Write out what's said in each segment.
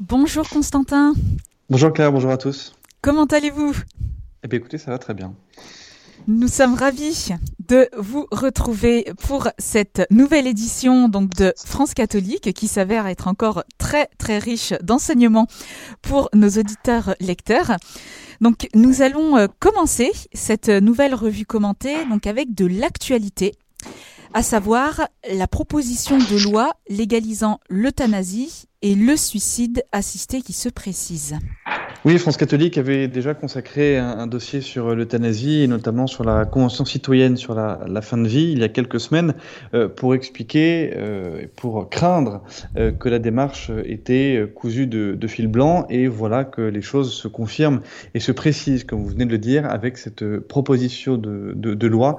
Bonjour Constantin. Bonjour Claire, bonjour à tous. Comment allez-vous? Eh bien écoutez, ça va très bien. Nous sommes ravis de vous retrouver pour cette nouvelle édition donc de France catholique qui s'avère être encore très très riche d'enseignements pour nos auditeurs lecteurs. Donc nous allons euh, commencer cette nouvelle revue commentée donc avec de l'actualité à savoir la proposition de loi légalisant l'euthanasie et le suicide assisté qui se précise. Oui, France catholique avait déjà consacré un, dossier sur l'euthanasie et notamment sur la Convention citoyenne sur la, fin de vie il y a quelques semaines euh, pour expliquer, euh, pour craindre euh, que la démarche était cousue de, fil blanc et voilà que les choses se confirment et se précisent, comme vous venez de le dire, avec cette proposition de, de loi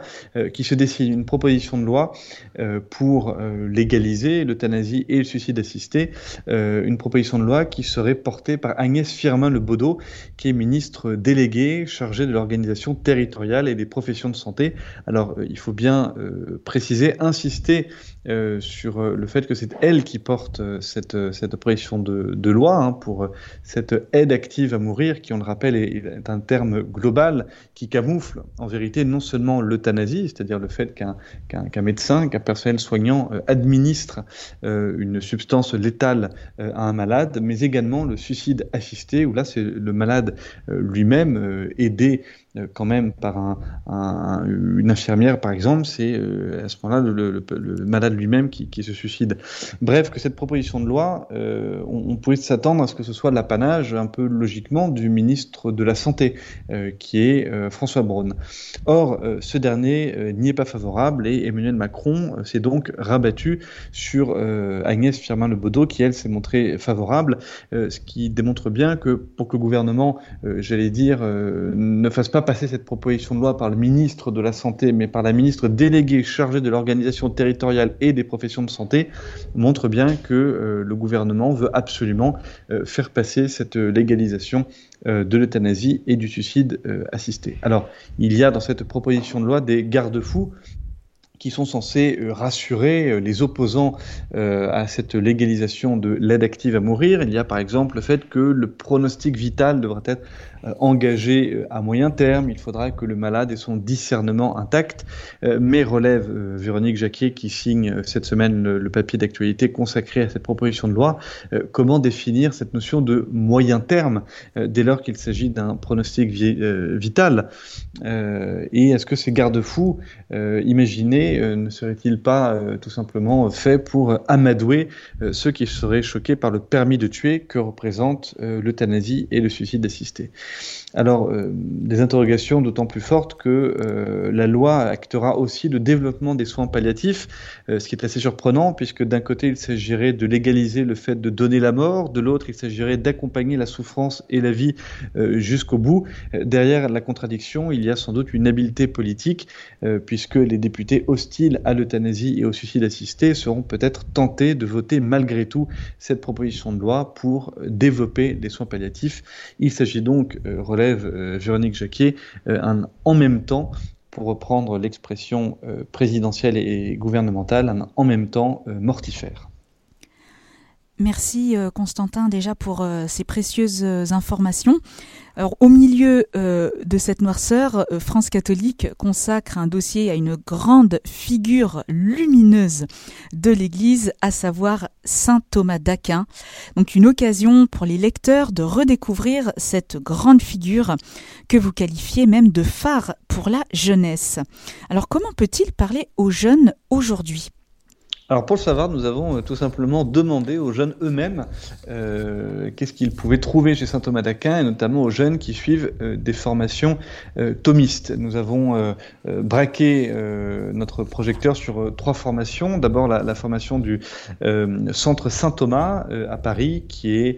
qui se dessine, une proposition de loi pour légaliser l'euthanasie et le suicide assisté, une proposition de loi qui serait portée par Agnès Firmin Le qui est ministre délégué chargé de l'organisation territoriale et des professions de santé. Alors, euh, il faut bien euh, préciser, insister euh, sur le fait que c'est elle qui porte cette, cette proposition de, loi hein, pour cette aide active à mourir, qui, on le rappelle, est, un terme global qui camoufle en vérité non seulement l'euthanasie, c'est-à-dire le fait qu'un médecin, qu'un personnel soignant administre une substance létale à un malade, mais également le suicide assisté, où là c'est le malade euh, lui-même euh, aidé euh, quand même par un, une infirmière, par exemple, c'est euh, à ce moment-là le, malade lui-même qui, se suicide. Bref, que cette proposition de loi, euh, on, pouvait s'attendre à ce que ce soit l'apanage, un peu logiquement, du ministre de la Santé, qui est François Braun. Or, ce dernier n'y est pas favorable et Emmanuel Macron s'est donc rabattu sur Agnès Firmin Baudot, qui, elle, s'est montrée favorable, ce qui démontre bien que pour que le gouvernement, j'allais dire, ne fasse pas passer cette proposition de loi par le ministre de la Santé, mais par la ministre déléguée chargée de l'organisation territoriale et des professions de santé, montre bien que euh, le gouvernement veut absolument euh, faire passer cette légalisation euh, de l'euthanasie et du suicide assisté. Alors, il y a dans cette proposition de loi des garde-fous qui sont censés rassurer les opposants à cette légalisation de l'aide active à mourir. Il y a par exemple le fait que le pronostic vital devrait être euh, engagé euh, à moyen terme. Il faudra que le malade ait son discernement intact. Euh, mais relève Véronique Jacquier, qui signe cette semaine le, papier d'actualité consacré à cette proposition de loi, comment définir cette notion de moyen terme dès lors qu'il s'agit d'un pronostic vital? Et est-ce que ces garde-fous imaginés ne seraient-ils pas tout simplement faits pour amadouer ceux qui seraient choqués par le permis de tuer que représente l'euthanasie et le suicide assisté? Alors, euh, des interrogations d'autant plus fortes que euh, la loi actera aussi le développement des soins palliatifs, euh, ce qui est assez surprenant, puisque d'un côté, il s'agirait de légaliser le fait de donner la mort, de l'autre, il s'agirait d'accompagner la souffrance et la vie jusqu'au bout. derrière la contradiction, il y a sans doute une habileté politique, puisque les députés hostiles à l'euthanasie et au suicide assisté seront peut-être tentés de voter malgré tout cette proposition de loi pour développer des soins palliatifs. Il s'agit donc euh, euh, Véronique Jacquier, euh, un en même temps pour reprendre l'expression présidentielle et gouvernementale, un en même temps mortifère. Merci Constantin déjà pour ces précieuses informations. Alors, au milieu euh, de cette noirceur, euh, France catholique consacre un dossier à une grande figure lumineuse de l'Église, à savoir Saint Thomas d'Aquin. Donc une occasion pour les lecteurs de redécouvrir cette grande figure que vous qualifiez même de phare pour la jeunesse. Alors comment peut-il parler aux jeunes aujourd'hui? Alors pour le savoir, nous avons euh, tout simplement demandé aux jeunes eux-mêmes euh, qu'est-ce qu'ils pouvaient trouver chez saint Thomas d'Aquin, et notamment aux jeunes qui suivent euh, des formations thomistes. Nous avons braqué notre projecteur sur trois formations. D'abord la, formation du Centre Saint-Thomas à Paris, qui est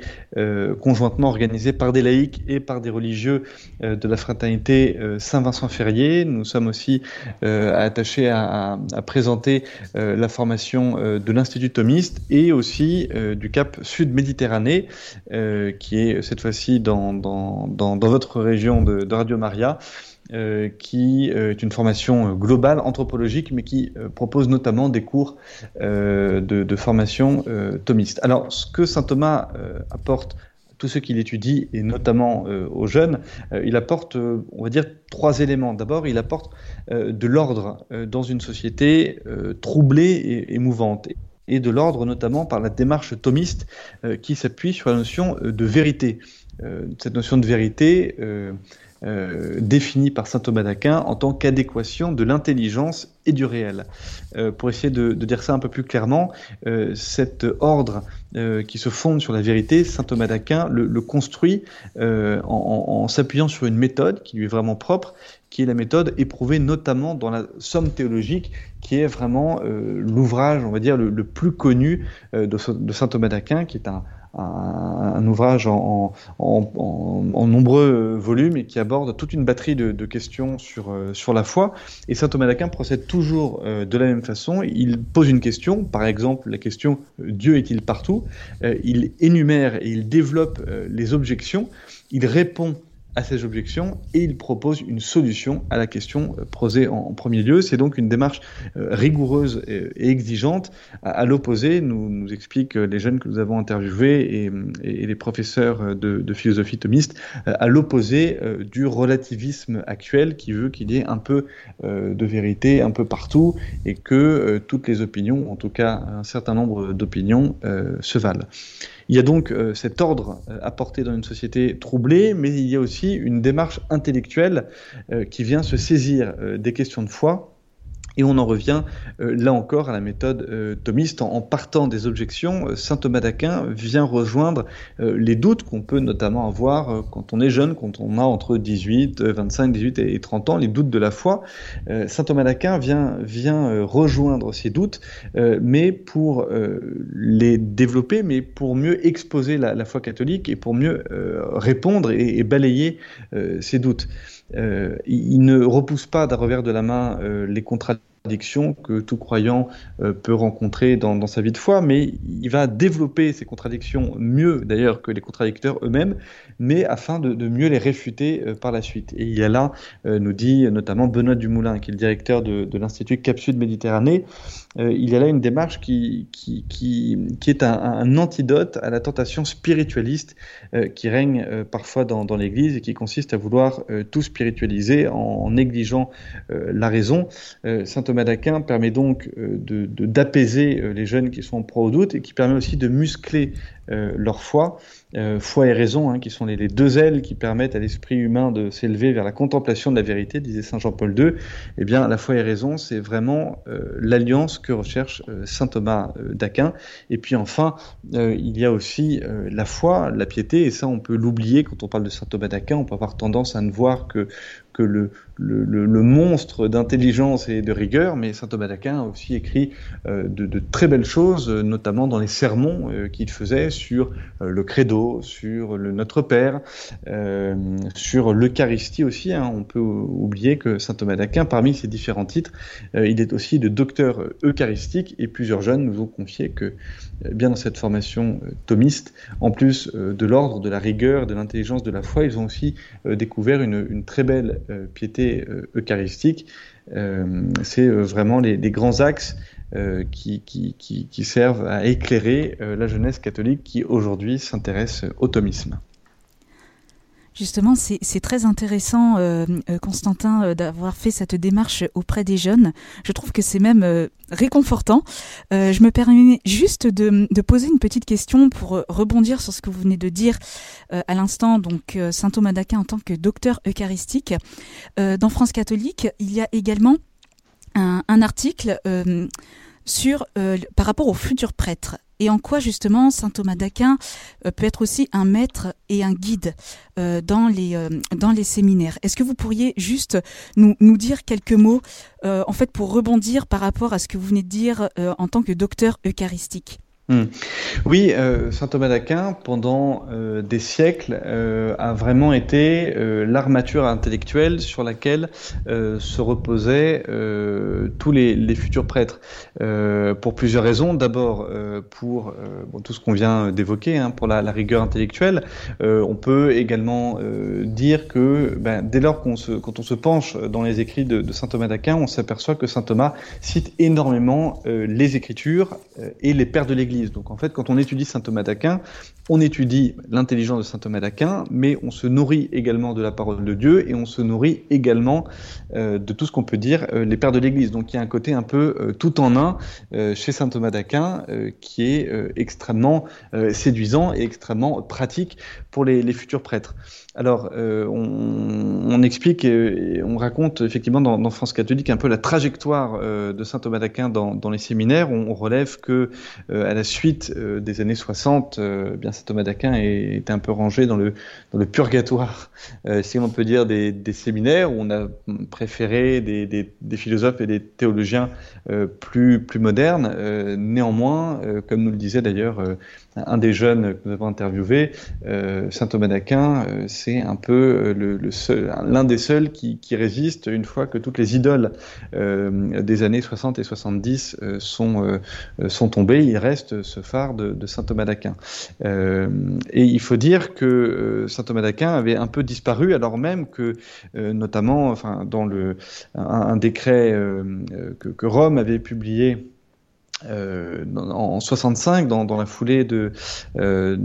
conjointement organisée par des laïcs et par des religieux de la fraternité Saint-Vincent-Ferrier. Nous sommes aussi attachés à présenter la formation euh, de l'Institut thomiste et aussi euh, du Cap Sud Méditerranée, euh, qui est cette fois-ci dans, dans, dans, votre région de, Radio Maria. qui est une formation globale, anthropologique, mais qui propose notamment des cours de, de, formation thomiste. Alors, ce que saint Thomas apporte tous ceux qu'il étudie, et notamment euh, aux jeunes, euh, il apporte, euh, on va dire, trois éléments. D'abord, il apporte de l'ordre dans une société troublée et, mouvante et de l'ordre notamment par la démarche thomiste qui s'appuie sur la notion de vérité. cette notion de vérité euh, défini par saint Thomas d'Aquin en tant qu'adéquation de l'intelligence et du réel. Euh, pour essayer de, dire ça un peu plus clairement, euh, cet ordre qui se fonde sur la vérité, saint Thomas d'Aquin le, construit en, s'appuyant sur une méthode qui lui est vraiment propre, qui est la méthode éprouvée notamment dans la Somme théologique, qui est vraiment l'ouvrage, on va dire, le, plus connu de saint Thomas d'Aquin, qui est un, un, ouvrage en, nombreux volumes et qui aborde toute une batterie de, questions sur, euh, sur la foi. Et saint Thomas d'Aquin procède toujours euh, de la même façon. Il pose une question, par exemple la question euh, Dieu est-il partout? Il énumère et il développe les objections. Il répond à ces objections et il propose une solution à la question euh, posée en, premier lieu. C'est donc une démarche euh, rigoureuse et, exigeante. À, l'opposé, nous, expliquent les jeunes que nous avons interviewés et, les professeurs de, philosophie thomiste, euh, à l'opposé du relativisme actuel qui veut qu'il y ait un peu de vérité un peu partout et que toutes les opinions, en tout cas un certain nombre d'opinions, se valent. Il y a donc euh, cet ordre euh, apporté dans une société troublée, mais il y a aussi une démarche intellectuelle euh, qui vient se saisir des questions de foi et on en revient euh, là encore à la méthode euh, thomiste en, partant des objections. Euh, saint Thomas d'Aquin vient rejoindre les doutes qu'on peut notamment avoir quand on est jeune, quand on a entre 18, 25, 18 et 30 ans, les doutes de la foi. Saint Thomas d'Aquin vient, vient rejoindre ces doutes, mais pour les développer, mais pour mieux exposer la, foi catholique et pour mieux répondre et, et balayer ces doutes. il ne repousse pas d'un revers de la main les contradictions que tout croyant euh, peut rencontrer dans, sa vie de foi, mais il va développer ces contradictions mieux d'ailleurs que les contradicteurs eux-mêmes, mais afin de, mieux les réfuter euh, par la suite. Et il y a là, euh, nous dit notamment Benoît Dumoulin, qui est le directeur de, l'Institut Cap Sud Méditerranée, il y a là une démarche qui, qui, qui, est un, antidote à la tentation spiritualiste qui règne parfois dans, l'Église et qui consiste à vouloir tout spiritualiser en, négligeant la raison. Saint Thomas d'Aquin permet donc euh, d'apaiser euh, les jeunes qui sont en proie au doute et qui permet aussi de muscler leur foi, foi et raison, hein, qui sont les, deux ailes qui permettent à l'esprit humain de s'élever vers la contemplation de la vérité, disait Saint Jean-Paul II. Eh bien, la foi et raison, c'est vraiment l'alliance que recherche Saint Thomas d'Aquin. Et puis enfin, il y a aussi la foi, la piété, et ça, on peut l'oublier quand on parle de Saint Thomas d'Aquin. On peut avoir tendance à ne voir que le, monstre d'intelligence et de rigueur, mais saint Thomas d'Aquin a aussi écrit euh, de, très belles choses, notamment dans les sermons euh, qu'il faisait sur euh, le credo, sur le Notre Père, sur l'Eucharistie aussi. Hein. On peut oublier que saint Thomas d'Aquin, parmi ses différents titres, il est aussi de docteur eucharistique et plusieurs jeunes nous ont confié que bien dans cette formation thomiste, en plus de l'ordre, de la rigueur, de l'intelligence, de la foi, ils ont aussi découvert une, très belle euh, piété euh, eucharistique, euh, c'est vraiment les, grands axes qui, qui, servent à éclairer la jeunesse catholique qui aujourd'hui s'intéresse au thomisme. Justement, c'est très intéressant, euh, euh, Constantin, euh, d'avoir fait cette démarche auprès des jeunes. Je trouve que c'est même réconfortant. je me permets juste de, poser une petite question pour rebondir sur ce que vous venez de dire à l'instant. Donc, saint Thomas d'Aquin en tant que docteur eucharistique. dans France catholique, il y a également un, article sur par rapport aux futurs prêtres et en quoi justement saint Thomas d'Aquin euh, peut être aussi un maître et un guide euh, dans, les, euh, dans les séminaires. Est-ce que vous pourriez juste nous, nous dire quelques mots en fait pour rebondir par rapport à ce que vous venez de dire en tant que docteur eucharistique? Hmm. Oui, euh, saint Thomas d'Aquin, pendant euh, des siècles, euh, a vraiment été l'armature intellectuelle sur laquelle se reposaient tous les, futurs prêtres, pour plusieurs raisons. D'abord, pour tout ce qu'on vient d'évoquer, hein, pour la, rigueur intellectuelle. on peut également dire que ben, dès lors qu'on se, quand on se penche dans les écrits de, de saint Thomas d'Aquin, on s'aperçoit que saint Thomas cite énormément les Écritures et les pères de l'Église. Donc en fait, quand on étudie saint Thomas d'Aquin, on étudie l'intelligence de saint Thomas d'Aquin, mais on se nourrit également de la parole de Dieu et on se nourrit également euh, de tout ce qu'on peut dire euh, les pères de l'Église. Donc il y a un côté un peu euh, tout en un chez saint Thomas d'Aquin qui est extrêmement séduisant et extrêmement pratique pour les futurs prêtres. Alors, on, explique et, on raconte effectivement dans, France catholique un peu la trajectoire de saint Thomas d'Aquin dans, les séminaires. On, relève que la suite des années 60, bien saint Thomas d'Aquin était un peu rangé dans le, purgatoire, si on peut dire, des, séminaires où on a préféré des, philosophes et des théologiens plus modernes. néanmoins, comme nous le disait d'ailleurs un des jeunes que nous avons interviewé, saint Thomas d'Aquin, c'est un peu euh, l'un des seuls qui, résiste une fois que toutes les idoles euh, des années 60 et 70 euh, sont, sont tombées. Il reste ce phare de, saint Thomas d'Aquin. et il faut dire que saint Thomas d'Aquin avait un peu disparu, alors même que, notamment, enfin, dans le, un, décret que, Rome avait publié euh, en 65, dans, la foulée de, euh,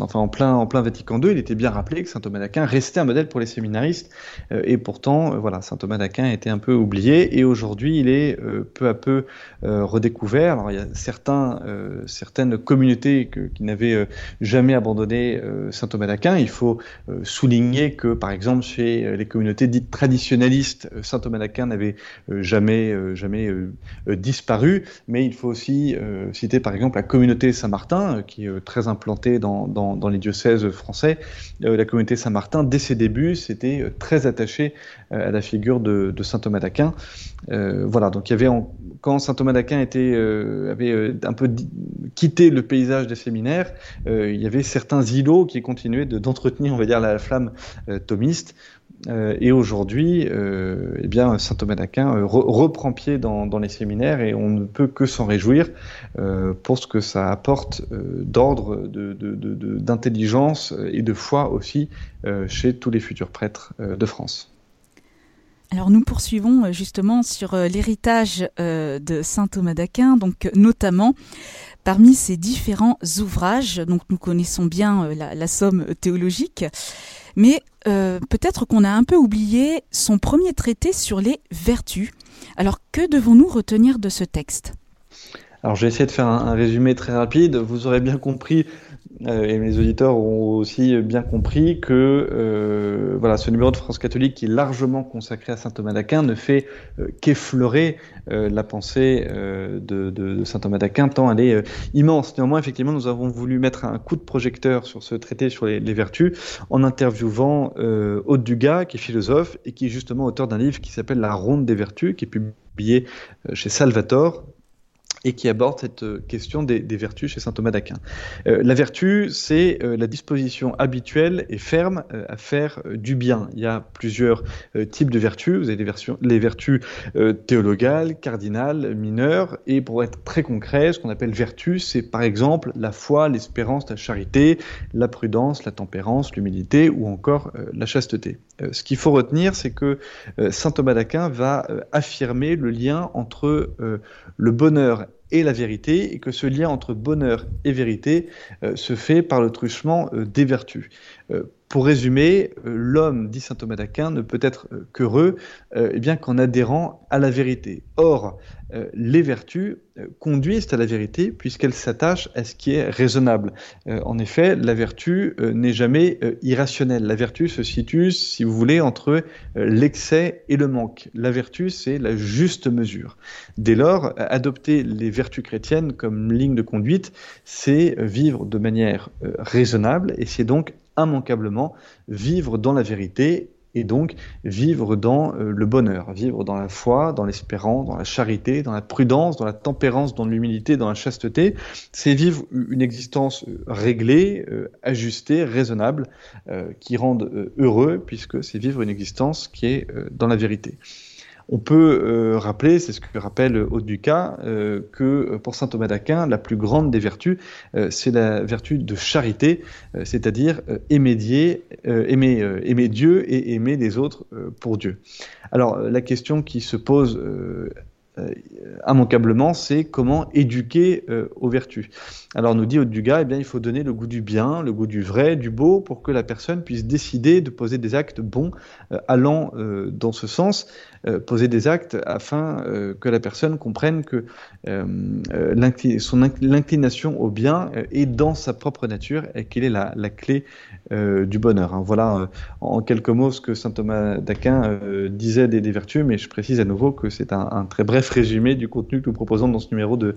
enfin en plein, Vatican II, il était bien rappelé que saint Thomas d'Aquin restait un modèle pour les séminaristes, euh, et pourtant, voilà, saint Thomas d'Aquin était un peu oublié, et aujourd'hui, il est peu à peu redécouvert. Alors, il y a certains, certaines communautés qui n'avaient jamais abandonné saint Thomas d'Aquin. Il faut souligner que, par exemple, chez les communautés dites traditionnalistes, saint Thomas d'Aquin n'avait jamais, jamais disparu, mais il faut aussi euh, citer par exemple la communauté Saint-Martin, euh, qui est euh, très implantée dans, dans, les diocèses français. la communauté Saint-Martin, dès ses débuts, s'était très attachée à la figure de, saint Thomas d'Aquin. voilà, donc il y avait quand saint Thomas d'Aquin était avait un peu quitté le paysage des séminaires, il y avait certains îlots qui continuaient d'entretenir, on va dire, la flamme thomiste. Euh, et aujourd'hui, euh, eh bien, saint Thomas d'Aquin euh, reprend pied dans, les séminaires et on ne peut que s'en réjouir pour ce que ça apporte d'ordre, d'intelligence et de foi aussi chez tous les futurs prêtres de France. Alors nous poursuivons justement sur l'héritage de saint Thomas d'Aquin, donc notamment parmi ses différents ouvrages. Donc nous connaissons bien la somme théologique. Mais euh, peut-être qu'on a un peu oublié son premier traité sur les vertus. Alors que devons-nous retenir de ce texte? Alors, je vais essayer de faire un, résumé très rapide. Vous aurez bien compris, et mes auditeurs ont aussi bien compris, que euh, voilà, ce numéro de France catholique qui est largement consacré à saint Thomas d'Aquin ne fait euh, qu'effleurer la pensée de, saint Thomas d'Aquin, tant elle est immense. Néanmoins, effectivement, nous avons voulu mettre un coup de projecteur sur ce traité sur les, vertus en interviewant Aude Dugas, qui est philosophe et qui est justement auteur d'un livre qui s'appelle La Ronde des Vertus, qui est publié chez Salvator, et qui aborde cette euh, question des, vertus chez saint Thomas d'Aquin. Euh, la vertu, c'est euh, la disposition habituelle et ferme à faire du bien. Il y a plusieurs types de vertus. Vous avez les, les vertus théologales, cardinales, mineures, et pour être très concret, ce qu'on appelle vertu, c'est par exemple la foi, l'espérance, la charité, la prudence, la tempérance, l'humilité ou encore la chasteté. ce qu'il faut retenir, c'est que saint Thomas d'Aquin va affirmer le lien entre le bonheur et la vérité, et que ce lien entre bonheur et vérité euh, se fait par le truchement euh, des vertus. Euh, pour résumer, l'homme, dit saint Thomas d'Aquin, ne peut être qu'heureux eh bien qu'en adhérant à la vérité. Or, euh, les vertus euh, conduisent à la vérité puisqu'elles s'attachent à ce qui est raisonnable. Euh, en effet, la vertu n'est jamais irrationnelle. La vertu se situe, si vous voulez, entre l'excès et le manque. La vertu, c'est la juste mesure. Dès lors, adopter les vertus chrétiennes comme ligne de conduite, c'est vivre de manière raisonnable et c'est donc immanquablement vivre dans la vérité et donc vivre dans euh, le bonheur, vivre dans la foi, dans l'espérance, dans la charité, dans la prudence, dans la tempérance, dans l'humilité, dans la chasteté. C'est vivre une existence euh, réglée, euh, ajustée, raisonnable, qui rende heureux, puisque c'est vivre une existence qui est dans la vérité. On peut euh, rappeler, c'est ce que rappelle Haute Ducas, euh, que euh, pour saint Thomas d'Aquin, la plus grande des vertus, c'est la vertu de charité, c'est-à-dire aimer, Dieu et aimer les autres pour Dieu. Alors la question qui se pose euh, immanquablement, c'est comment éduquer euh, aux vertus. Alors nous dit Dugas, eh bien, il faut donner le goût du bien, le goût du vrai, du beau, pour que la personne puisse décider de poser des actes bons euh, allant dans ce sens, poser des actes afin que la personne comprenne que son l'inclination au bien est dans sa propre nature et qu'elle est la, clé du bonheur. Hein. Voilà en quelques mots ce que saint Thomas d'Aquin disait des, vertus, mais je précise à nouveau que c'est un, très bref résumé du contenu que nous proposons dans ce numéro de,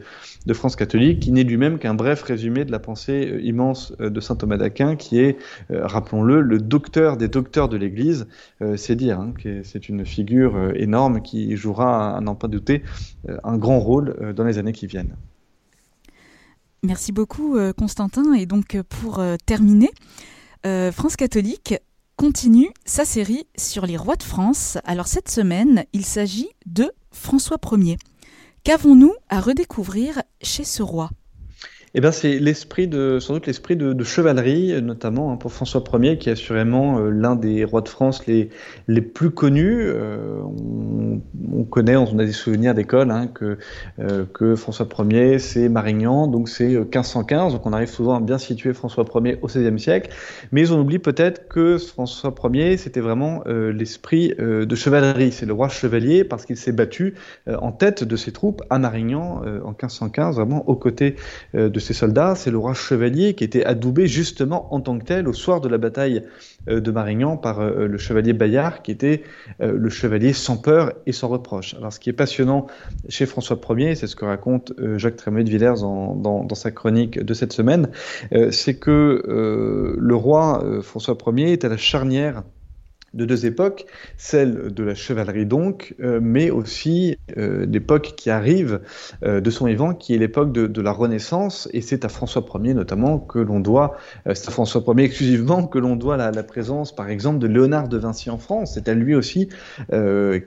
France catholique, qui n'est lui-même qu'un bref résumé de la pensée euh, immense euh, de saint Thomas d'Aquin, qui est, euh, rappelons-le, le docteur des docteurs de l'Église. c'est dire hein, que c'est une figure énorme qui jouera, à n'en pas douter, un grand rôle dans les années qui viennent. Merci beaucoup, Constantin. Et donc, pour terminer, France catholique continue sa série sur les rois de France. Alors cette semaine, il s'agit de François Ier. Qu'avons-nous à redécouvrir chez ce roi? Eh ben, c'est l'esprit de, sans doute l'esprit de, chevalerie, notamment hein, pour François Ier, qui est assurément euh, l'un des rois de France les, les plus connus. Euh, on, connaît, on a des souvenirs d'école, hein, que, euh, que François Ier, c'est Marignan, donc c'est 1515, donc on arrive souvent à bien situer François Ier au XVIe siècle, mais on oublie peut-être que François Ier, c'était vraiment l'esprit de chevalerie, c'est le roi chevalier, parce qu'il s'est battu en tête de ses troupes à Marignan en 1515, vraiment aux côtés de soldats, c'est le roi chevalier qui était adoubé justement en tant que tel au soir de la bataille euh, de Marignan par euh, le chevalier Bayard, qui était euh, le chevalier sans peur et sans reproche. Alors ce qui est passionnant chez François Ier, c'est ce que raconte Jacques Trémé de Villers dans, dans, sa chronique de cette semaine, c'est que le roi François Ier est à la charnière de deux époques, celle de la chevalerie donc, euh, mais aussi euh, l'époque qui arrive euh, de son vivant, qui est l'époque de, la Renaissance, et c'est à François Ier notamment que l'on doit, c'est à François Ier exclusivement que l'on doit la, présence, par exemple, de Léonard de Vinci en France. C'est à lui aussi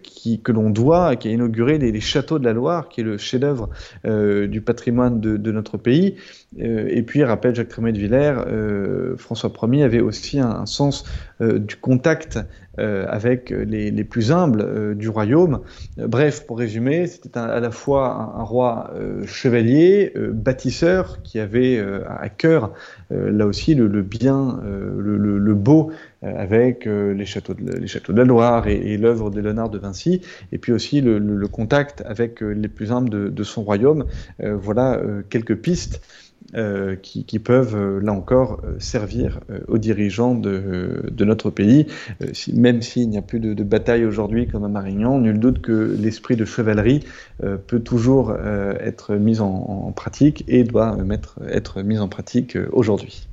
qui, que l'on doit, qui a inauguré les, châteaux de la Loire, qui est le chef-d'œuvre du patrimoine de, notre pays. et puis, rappelle Jacques Trémé de Villers, François Ier avait aussi un sens du contact euh, avec les, plus humbles euh, du royaume. Euh, bref, pour résumer, c'était à la fois un, roi chevalier, bâtisseur, qui avait à cœur là aussi le, bien, le, beau, avec les, châteaux de, les châteaux de la Loire et, l'œuvre de Léonard de Vinci, et puis aussi le, contact avec les plus humbles de, de son royaume. voilà quelques pistes euh, qui, peuvent, euh, là encore, euh, servir aux dirigeants de, notre pays. même s'il n'y a plus de, bataille aujourd'hui comme à Marignan, nul doute que l'esprit de chevalerie peut toujours être mis en, pratique et doit être mis en pratique aujourd'hui.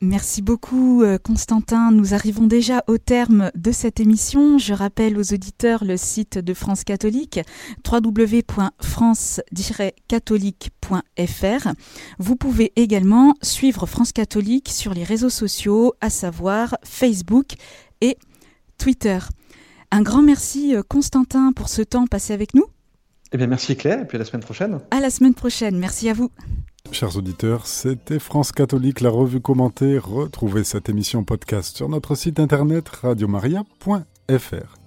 Merci beaucoup euh, Constantin. Nous arrivons déjà au terme de cette émission. Je rappelle aux auditeurs le site de France Catholique www.france-catholique.fr. Vous pouvez également suivre France Catholique sur les réseaux sociaux, à savoir Facebook et Twitter. Un grand merci euh, Constantin pour ce temps passé avec nous. Eh bien merci Claire et puis à la semaine prochaine. À la semaine prochaine. Merci à vous. Chers auditeurs, c'était France Catholique, la revue commentée. Retrouvez cette émission podcast sur notre site internet radiomaria.fr.